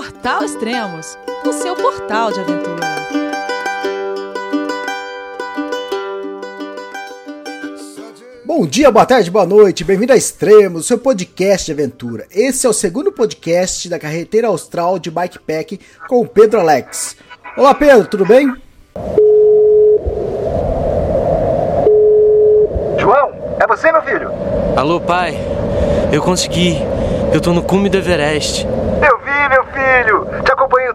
Portal Extremos, o seu portal de aventura. Bom dia, boa tarde, boa noite, bem-vindo a Extremos, o seu podcast de aventura. Esse é o segundo podcast da Carreteira Austral de Bikepack com o Pedro Alex. Olá, Pedro, tudo bem? João, é você, meu filho? Alô, pai. Eu consegui. Eu tô no cume do Everest. Eu vi, meu filho. Te acompanhei o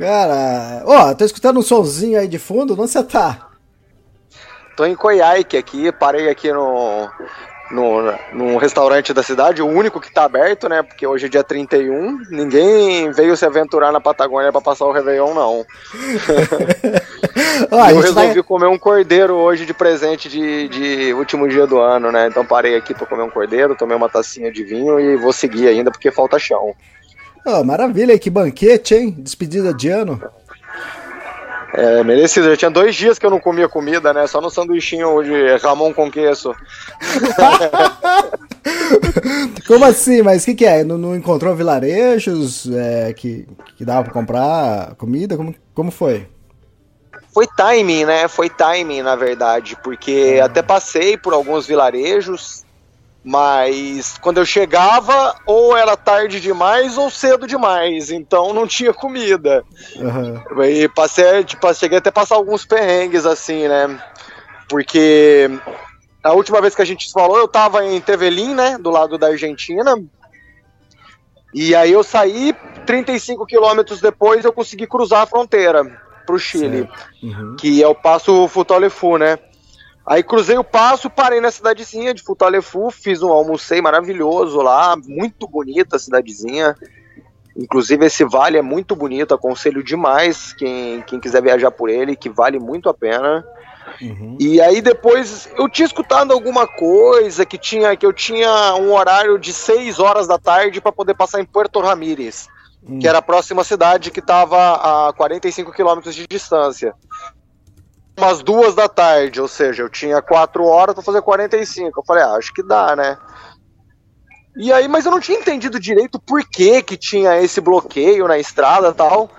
Cara, ó, tô escutando um sonzinho aí de fundo, onde você tá? Tô em Coiaique aqui, parei aqui no, no, no restaurante da cidade, o único que tá aberto, né? Porque hoje é dia 31, ninguém veio se aventurar na Patagônia para passar o Réveillon, não. ó, eu resolvi vai... comer um cordeiro hoje de presente de, de último dia do ano, né? Então parei aqui pra comer um cordeiro, tomei uma tacinha de vinho e vou seguir ainda porque falta chão. Oh, maravilha, que banquete, hein? Despedida de ano. É, merecido. Já tinha dois dias que eu não comia comida, né? Só no sanduichinho de Ramon com queso. Como assim? Mas o que, que é? Não, não encontrou vilarejos é, que, que dava pra comprar comida? Como, como foi? Foi timing, né? Foi timing, na verdade, porque ah. até passei por alguns vilarejos mas quando eu chegava, ou era tarde demais ou cedo demais, então não tinha comida. Uhum. E passei, tipo, cheguei até a passar alguns perrengues assim, né? Porque a última vez que a gente falou, eu tava em Tevelin, né? Do lado da Argentina. E aí eu saí, 35 quilômetros depois eu consegui cruzar a fronteira pro Chile, uhum. que é o Passo Futalefu, né? Aí cruzei o passo, parei na cidadezinha de Futalefu, fiz um almocei maravilhoso lá, muito bonita a cidadezinha. Inclusive esse vale é muito bonito, aconselho demais quem, quem quiser viajar por ele, que vale muito a pena. Uhum. E aí depois eu tinha escutado alguma coisa que tinha que eu tinha um horário de 6 horas da tarde para poder passar em Puerto Ramírez, uhum. que era a próxima cidade que estava a 45 quilômetros de distância umas duas da tarde, ou seja, eu tinha quatro horas para fazer 45. Eu falei, ah, acho que dá, né? E aí, mas eu não tinha entendido direito por que que tinha esse bloqueio na estrada tal.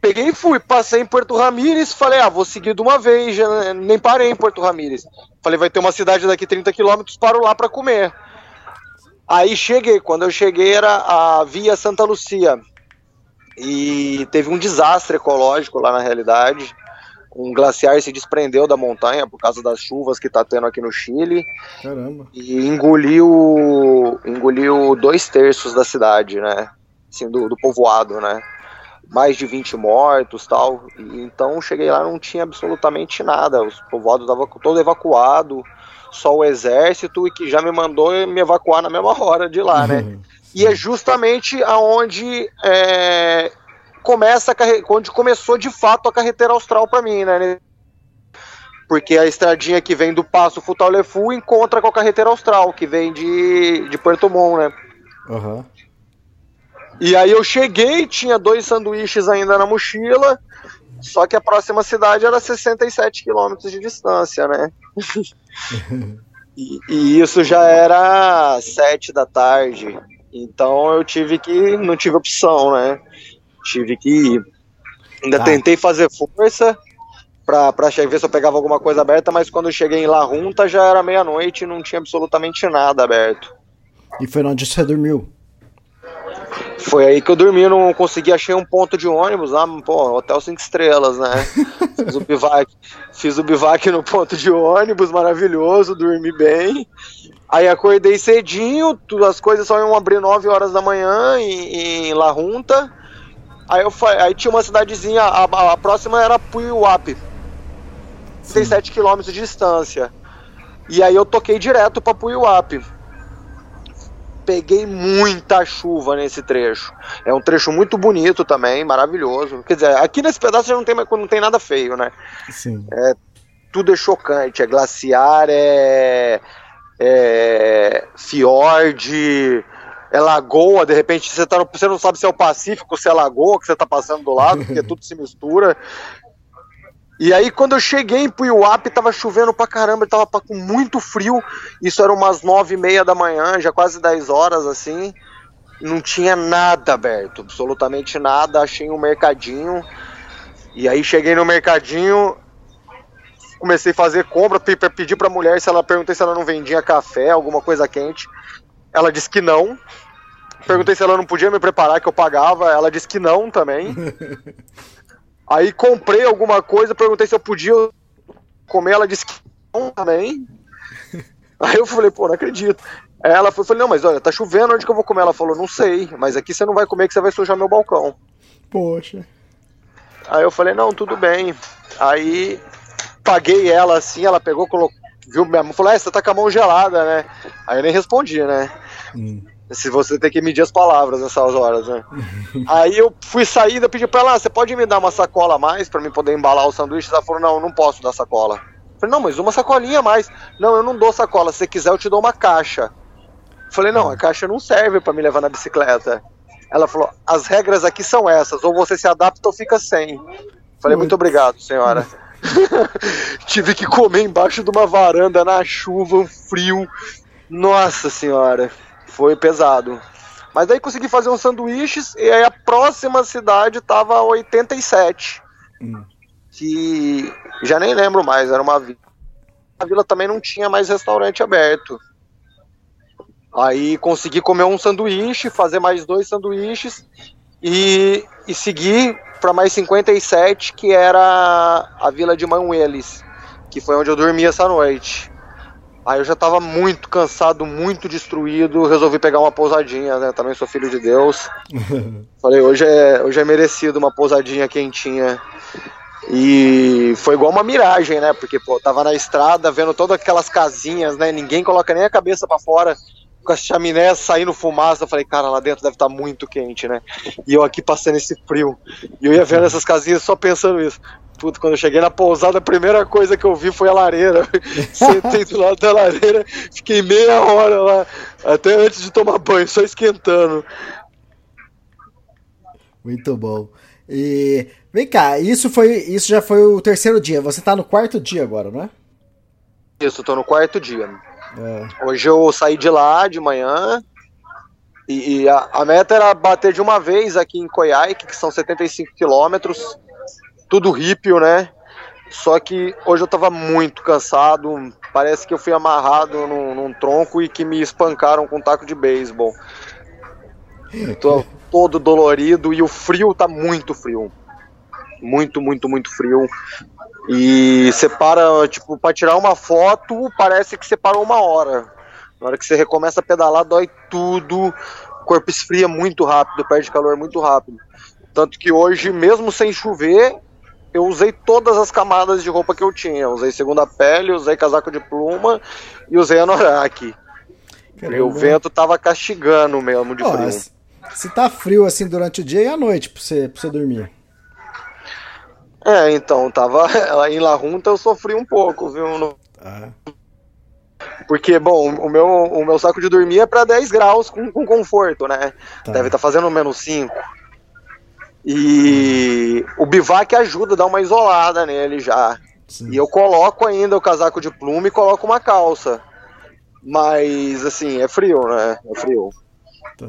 Peguei e fui, passei em Porto Ramírez, falei, ah, vou seguir de uma vez, já nem parei em Porto Ramírez. Falei, vai ter uma cidade daqui 30 quilômetros, paro lá para comer. Aí cheguei, quando eu cheguei era a Via Santa Lucia. E teve um desastre ecológico lá na realidade um glaciar se desprendeu da montanha por causa das chuvas que está tendo aqui no Chile. Caramba. E engoliu, engoliu dois terços da cidade, né? Assim, do, do povoado, né? Mais de 20 mortos tal. E, então cheguei lá não tinha absolutamente nada. O povoado estava todo evacuado, só o exército e que já me mandou me evacuar na mesma hora de lá, né? e é justamente aonde é, começa a onde começou de fato a carreteira austral para mim, né? Porque a estradinha que vem do Passo Futalefu encontra com a carreteira austral, que vem de, de Puerto Montt, né? Uhum. E aí eu cheguei, tinha dois sanduíches ainda na mochila, só que a próxima cidade era 67 quilômetros de distância, né? e, e, isso já era sete da tarde. Então eu tive que. não tive opção, né? Tive que ir. Ainda tá. tentei fazer força pra, pra ver se eu pegava alguma coisa aberta, mas quando eu cheguei em La Junta já era meia-noite e não tinha absolutamente nada aberto. E foi onde você dormiu? Foi aí que eu dormi, não consegui, achei um ponto de ônibus lá, pô, hotel cinco estrelas, né? fiz o bivac, fiz o bivac no ponto de ônibus, maravilhoso, dormi bem. Aí acordei cedinho, as coisas só iam abrir 9 horas da manhã em, em La Junta. Aí, eu, aí tinha uma cidadezinha, a, a próxima era Puyuap, 37 km de distância. E aí eu toquei direto pra Puyuap. peguei muita chuva nesse trecho. É um trecho muito bonito também, maravilhoso. Quer dizer, aqui nesse pedaço já não tem, não tem nada feio, né? Sim. É, tudo é chocante, é glaciar, é, é fiord, é lagoa, de repente você, tá, você não sabe se é o Pacífico, se é lagoa que você tá passando do lado, porque tudo se mistura. E aí, quando eu cheguei em Puyuap, tava chovendo pra caramba, tava com muito frio. Isso era umas nove e meia da manhã, já quase 10 horas, assim. Não tinha nada aberto, absolutamente nada. Achei um mercadinho. E aí cheguei no mercadinho, comecei a fazer compra, pedi pra mulher se ela perguntei se ela não vendia café, alguma coisa quente. Ela disse que não. Perguntei se ela não podia me preparar, que eu pagava. Ela disse que não também. Aí comprei alguma coisa, perguntei se eu podia comer, ela disse que não também. Aí eu falei, pô, não acredito. Aí ela foi, falei, não, mas olha, tá chovendo, onde que eu vou comer? Ela falou, não sei, mas aqui você não vai comer que você vai sujar meu balcão. Poxa. Aí eu falei, não, tudo bem. Aí paguei ela assim, ela pegou, colocou, viu minha mão, falou, é, você tá com a mão gelada, né? Aí eu nem respondi, né? Hum. Se você tem que medir as palavras nessas horas, né? Aí eu fui sair, eu pedi pra ela, ah, você pode me dar uma sacola a mais pra mim poder embalar o sanduíche? Ela falou, não, não posso dar sacola. Eu falei, não, mas uma sacolinha a mais. Não, eu não dou sacola, se você quiser eu te dou uma caixa. Eu falei, não, a caixa não serve para me levar na bicicleta. Ela falou, as regras aqui são essas, ou você se adapta ou fica sem. Falei, muito obrigado, senhora. Tive que comer embaixo de uma varanda na chuva, um frio. Nossa senhora foi pesado. Mas daí consegui fazer uns sanduíches e aí a próxima cidade tava 87. Hum. Que já nem lembro mais, era uma vila. A vila também não tinha mais restaurante aberto. Aí consegui comer um sanduíche, fazer mais dois sanduíches e, e seguir para mais 57, que era a vila de Manueles, que foi onde eu dormi essa noite. Aí eu já tava muito cansado, muito destruído, resolvi pegar uma pousadinha, né? Também sou filho de Deus. Falei, hoje é, hoje é merecido uma pousadinha quentinha. E foi igual uma miragem, né? Porque, pô, tava na estrada vendo todas aquelas casinhas, né? Ninguém coloca nem a cabeça para fora com as chaminés saindo fumaça. Eu falei, cara, lá dentro deve estar tá muito quente, né? E eu aqui passando esse frio. E eu ia vendo essas casinhas só pensando isso. Quando eu cheguei na pousada, a primeira coisa que eu vi foi a lareira. Sentei do lado da lareira, fiquei meia hora lá, até antes de tomar banho, só esquentando. Muito bom. E vem cá, isso foi, isso já foi o terceiro dia. Você tá no quarto dia agora, não é? Isso, tô no quarto dia. É. Hoje eu saí de lá de manhã e, e a, a, meta era bater de uma vez aqui em Coiaique, que são 75 quilômetros tudo rípio, né? Só que hoje eu tava muito cansado, parece que eu fui amarrado num, num tronco e que me espancaram com um taco de beisebol. Tô todo dolorido e o frio tá muito frio. Muito, muito, muito frio. E você para, tipo, pra tirar uma foto, parece que você parou uma hora. Na hora que você recomeça a pedalar, dói tudo, o corpo esfria muito rápido, perde calor muito rápido. Tanto que hoje, mesmo sem chover, eu usei todas as camadas de roupa que eu tinha. usei segunda pele, usei casaco de pluma e usei anorak. E o vento tava castigando mesmo de Ó, frio. Se tá frio assim durante o dia e a noite pra você, pra você dormir. É, então, tava. Em La Junta eu sofri um pouco, viu? No... Ah. Porque, bom, o meu, o meu saco de dormir é pra 10 graus com, com conforto, né? Tá. Deve estar tá fazendo menos 5. E o bivac ajuda a dar uma isolada nele já. Sim. E eu coloco ainda o casaco de plume e coloco uma calça. Mas, assim, é frio, né? É frio. Tá.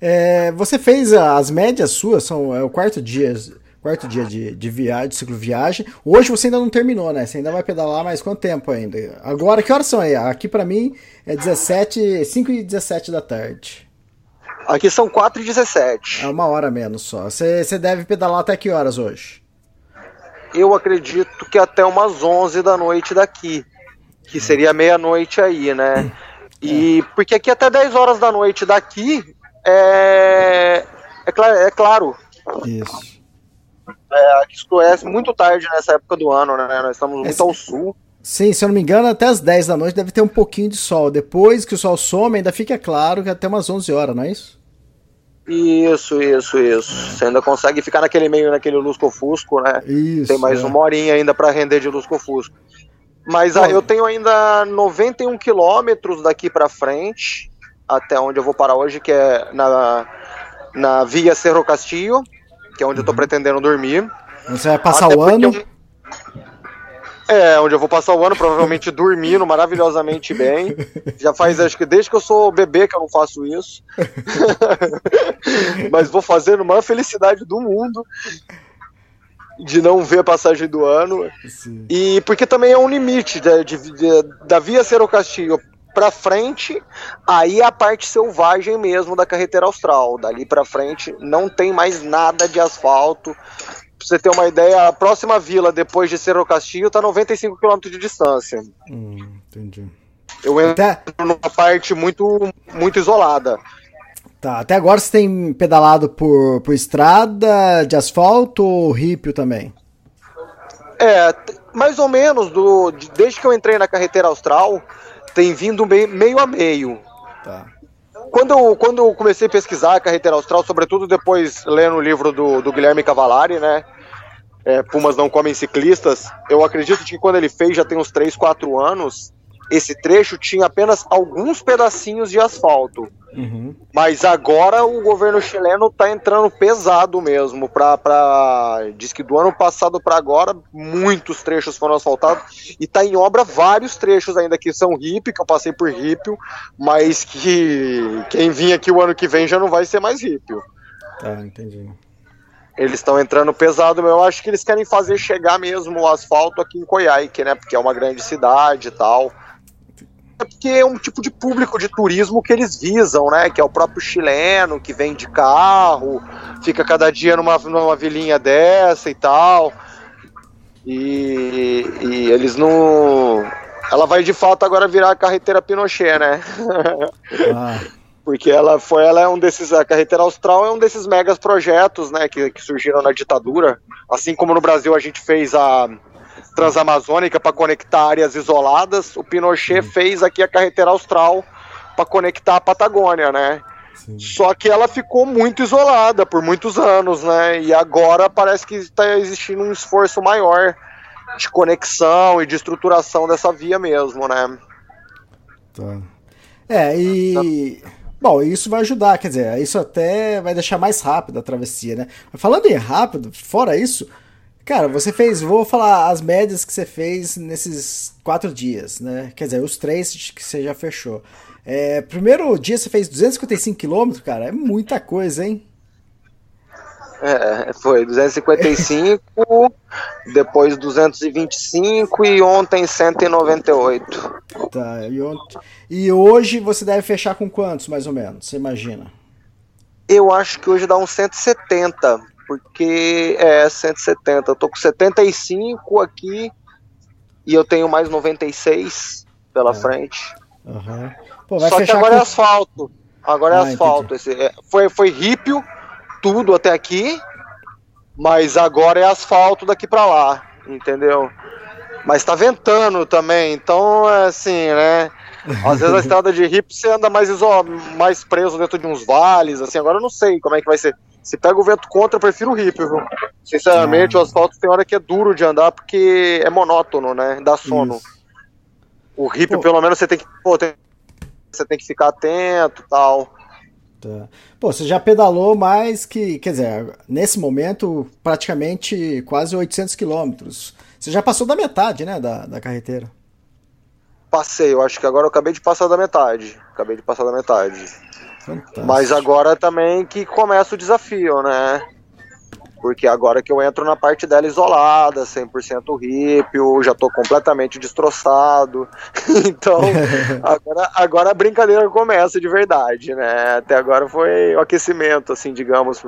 É, você fez as médias suas, são é o quarto dia, quarto dia de, de viagem, de ciclo viagem. Hoje você ainda não terminou, né? Você ainda vai pedalar mais quanto tempo ainda? Agora, que horas são aí? Aqui para mim é 17, 5 e 17 da tarde. Aqui são 4 e 17. É uma hora menos só. Você deve pedalar até que horas hoje? Eu acredito que até umas 11 da noite daqui. Que seria meia-noite aí, né? E é. porque aqui até 10 horas da noite daqui é, é, cl é claro. Isso. É, escurece muito tarde nessa época do ano, né? Nós estamos muito ao sul. Sim, se eu não me engano, até as 10 da noite deve ter um pouquinho de sol. Depois que o sol some, ainda fica claro que até umas 11 horas, não é isso? Isso, isso, isso. Você ainda consegue ficar naquele meio, naquele lusco-fusco, né? Isso. Tem mais é. uma horinha ainda para render de lusco-fusco. Mas ah, eu tenho ainda 91 quilômetros daqui para frente, até onde eu vou parar hoje, que é na, na Via Cerro Castillo, que é onde eu tô pretendendo dormir. Você vai passar Até o ano. eu- É, onde eu vou passar o ano, provavelmente dormindo maravilhosamente bem. Já faz, acho que desde que eu sou bebê que eu não faço isso. Mas vou fazer numa felicidade do mundo de não ver a passagem do ano. Sim. E porque também é um limite de, de- de- da Via Cerro Castillo pra frente, aí é a parte selvagem mesmo da carretera austral. Dali pra frente não tem mais nada de asfalto. Pra você ter uma ideia, a próxima vila depois de Cerro tá 95 km de distância. Hum, entendi. Eu entro Até, numa parte muito, muito isolada. tá, até agora você tem pedalado por, por estrada de asfalto ou rípio também? É, mais ou menos, do, de- desde que eu entrei na carretera austral, tem vindo meio, meio a meio. Tá. Quando eu, quando eu comecei a pesquisar a carretera austral, sobretudo depois lendo o livro do, do Guilherme Cavalari, né? é, Pumas não comem ciclistas, eu acredito que quando ele fez, já tem uns 3, 4 anos, esse trecho tinha apenas alguns pedacinhos de asfalto. Uhum. Mas agora o governo chileno tá entrando pesado mesmo. Pra, pra... Diz que do ano passado para agora, muitos trechos foram asfaltados. E tá em obra vários trechos ainda que são hippie, que eu passei por hippie, mas que quem vir aqui o ano que vem já não vai ser mais hippie. Tá, entendi. Eles estão entrando pesado, mas eu acho que eles querem fazer chegar mesmo o asfalto aqui em Coiaique, né? Porque é uma grande cidade e tal. É porque é um tipo de público de turismo que eles visam, né? Que é o próprio chileno que vem de carro, fica cada dia numa, numa vilinha dessa e tal. E, e eles não. Ela vai de fato agora virar a carreteira Pinochet, né? Ah, porque ela foi ela é um desses a carretera austral é um desses megas projetos né que, que surgiram na ditadura assim como no Brasil a gente fez a Transamazônica para conectar áreas isoladas o Pinochet fez aqui a carretera austral para conectar a Patagônia né sim. só que ela ficou muito isolada por muitos anos né e agora parece que está existindo um esforço maior de conexão e de estruturação dessa via mesmo né Tá. É, e. Bom, isso vai ajudar, quer dizer, isso até vai deixar mais rápido a travessia, né? Falando em rápido, fora isso, cara, você fez, vou falar as médias que você fez nesses quatro dias, né? Quer dizer, os três que você já fechou. É, primeiro dia você fez 255 quilômetros, cara, é muita coisa, hein? É, foi 255, depois 225 e ontem 198. Tá, e, ont- e hoje você deve fechar com quantos, mais ou menos? Você imagina? Eu acho que hoje dá uns 170, porque é 170. Eu tô com 75 aqui e eu tenho mais 96 pela frente. Aham. Pô, Só que agora é com... asfalto. Agora é Ah, asfalto. Esse, é, foi, foi rípio, tudo até aqui, mas agora é asfalto daqui pra lá, entendeu? Mas tá ventando também, então é assim, né? Às vezes a estrada de hippie você anda mais, iso- mais preso dentro de uns vales, assim, agora eu não sei como é que vai ser. Se pega o vento contra, eu prefiro o hippie, viu? Sinceramente, Ah. o asfalto tem hora que é duro de andar porque é monótono, né? Dá sono. Isso. O hippie, Pô. pelo menos, você tem que. Pô, tem- você tem que ficar atento e tal. Tá. Pô, você já pedalou mais que, quer dizer, nesse momento, praticamente quase 800 quilômetros. Você já passou da metade, né, da, da carreteira. Passei, eu acho que agora eu acabei de passar da metade. Acabei de passar da metade. Fantástico. Mas agora também que começa o desafio, né? Porque agora que eu entro na parte dela isolada, 100% rípio, já tô completamente destroçado. então, agora, agora a brincadeira começa de verdade, né? Até agora foi o aquecimento, assim, digamos.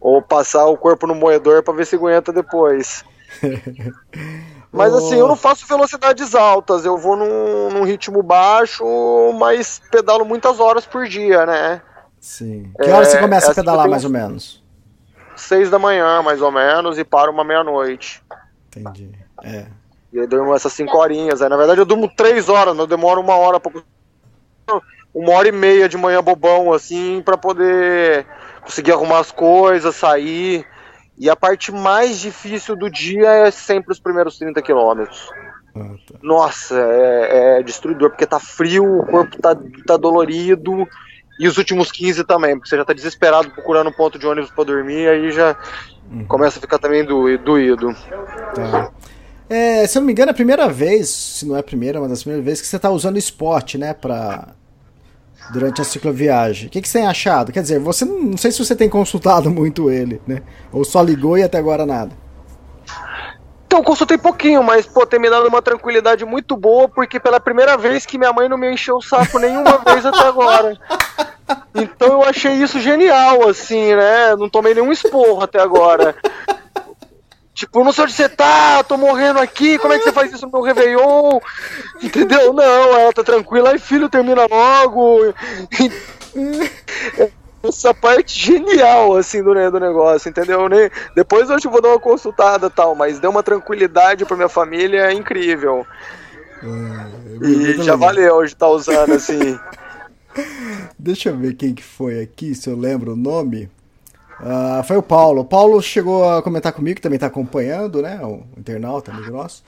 Ou passar o corpo no moedor pra ver se aguenta depois. Mas Ô. assim, eu não faço velocidades altas, eu vou num, num ritmo baixo, mas pedalo muitas horas por dia, né? Sim. Que hora você É, começa a essa pedalar, eu tenho- mais ou menos? Seis da manhã, mais ou menos, e paro uma meia-noite. Entendi. É. E aí durmo essas 5 horinhas. Aí, na verdade eu durmo 3 horas, eu demoro uma hora pra uma hora e meia de manhã bobão, assim, para poder conseguir arrumar as coisas, sair. E a parte mais difícil do dia é sempre os primeiros 30 quilômetros. Ah, tá. Nossa, é, é, destruidor, porque tá frio, o corpo tá, tá dolorido. E os últimos 15 também, porque você já tá desesperado procurando um ponto de ônibus para dormir, aí já uhum. começa a ficar também do, doído. Tá. É, se eu não me engano, é a primeira vez, se não é a primeira, uma das primeiras vezes que você tá usando esporte, né, pra, durante a cicloviagem. O que, que você tem achado? Quer dizer, você não, não sei se você tem consultado muito ele, né? Ou só ligou e até agora nada. Então, consultei pouquinho, mas, pô, tem me dado uma tranquilidade muito boa, porque pela primeira vez que minha mãe não me encheu o saco nenhuma vez até agora. Então eu achei isso genial, assim, né? Não tomei nenhum esporro até agora. Tipo, não sei onde você tá, tô morrendo aqui, como é que você faz isso no meu Réveillon? Entendeu? Não, ela tá tranquila, aí filho, termina logo. Essa parte genial, assim, do, do negócio, entendeu? Nem, depois eu vou dar uma consultada tal, mas deu uma tranquilidade pra minha família incrível. É, e já valeu de estar tá usando, assim. Deixa eu ver quem que foi aqui, se eu lembro o nome. Uh, foi o Paulo. O Paulo chegou a comentar comigo, que também está acompanhando, né? O internauta, amigo nosso.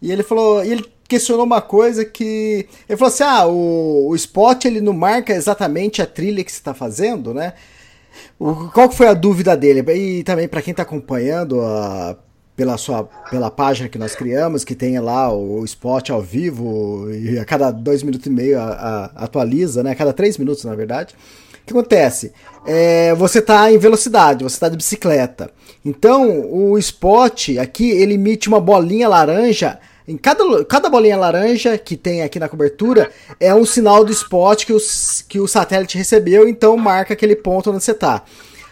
E ele falou, e ele questionou uma coisa que. Ele falou assim: ah, o, o spot ele não marca exatamente a trilha que você está fazendo, né? O, qual foi a dúvida dele? E também para quem está acompanhando a, pela sua pela página que nós criamos, que tem lá o, o spot ao vivo, e a cada dois minutos e meio a, a, atualiza, né? A cada três minutos, na verdade. O que acontece? É, você está em velocidade, você está de bicicleta. Então, o spot aqui, ele emite uma bolinha laranja. Em cada, cada bolinha laranja que tem aqui na cobertura é um sinal do spot que, os, que o satélite recebeu, então marca aquele ponto onde você está.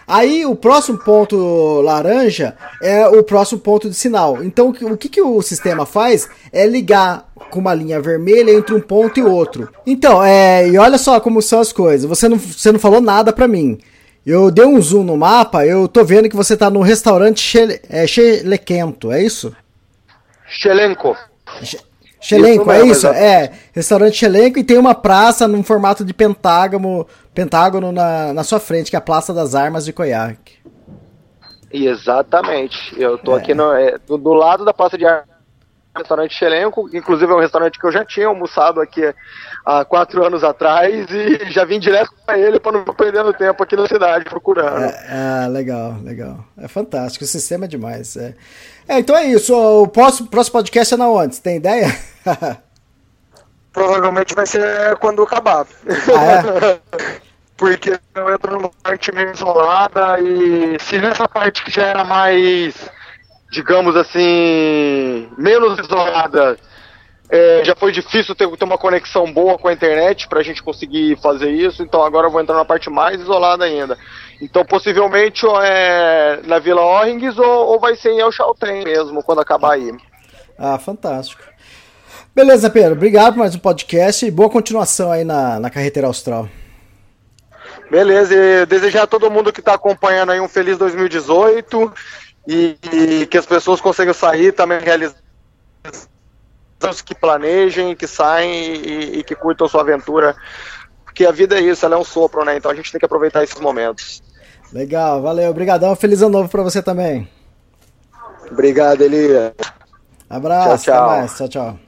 Aí o próximo ponto laranja é o próximo ponto de sinal. Então o que, que o sistema faz é ligar com uma linha vermelha entre um ponto e outro. Então, é, e olha só como são as coisas. Você não, você não falou nada para mim. Eu dei um zoom no mapa, eu tô vendo que você tá no restaurante é, Chelequento, é isso? Chelenco. Chelenco, é isso? É, restaurante Chelenco e tem uma praça num formato de pentágono, pentágono na, na sua frente, que é a Praça das Armas de Coiaque. Exatamente. Eu tô é. aqui no, é, do, do, lado da Praça de Armas, restaurante Chelenco, inclusive é um restaurante que eu já tinha almoçado aqui há quatro anos atrás e já vim direto para ele para não ficar perdendo tempo aqui na cidade procurando. É, ah, legal, legal. É fantástico, o sistema é demais. É. É, então é isso. O próximo, próximo podcast é na onde? Você tem ideia? Provavelmente vai ser quando acabar. Ah, é? Porque eu entro numa parte meio isolada e se nessa parte que já era mais, digamos assim, menos isolada, é, já foi difícil ter, ter, uma conexão boa com a internet para a gente conseguir fazer isso, então agora eu vou entrar na parte mais isolada ainda. Então, possivelmente, é na Vila Orrings ou, ou vai ser em El Chaltén mesmo, quando acabar aí. Ah, fantástico. Beleza, Pedro. Obrigado por mais um podcast e boa continuação aí na, na carreteira austral. Beleza, e desejar a todo mundo que está acompanhando aí um feliz 2018 e, e que as pessoas consigam sair também realizar que planejem, que saem e, e que curtam sua aventura porque a vida é isso, ela é um sopro, né? Então a gente tem que aproveitar esses momentos. Legal, valeu, obrigadão, feliz ano novo para você também. Obrigado, Elia. Abraço, tchau, tchau. até mais, tchau, tchau.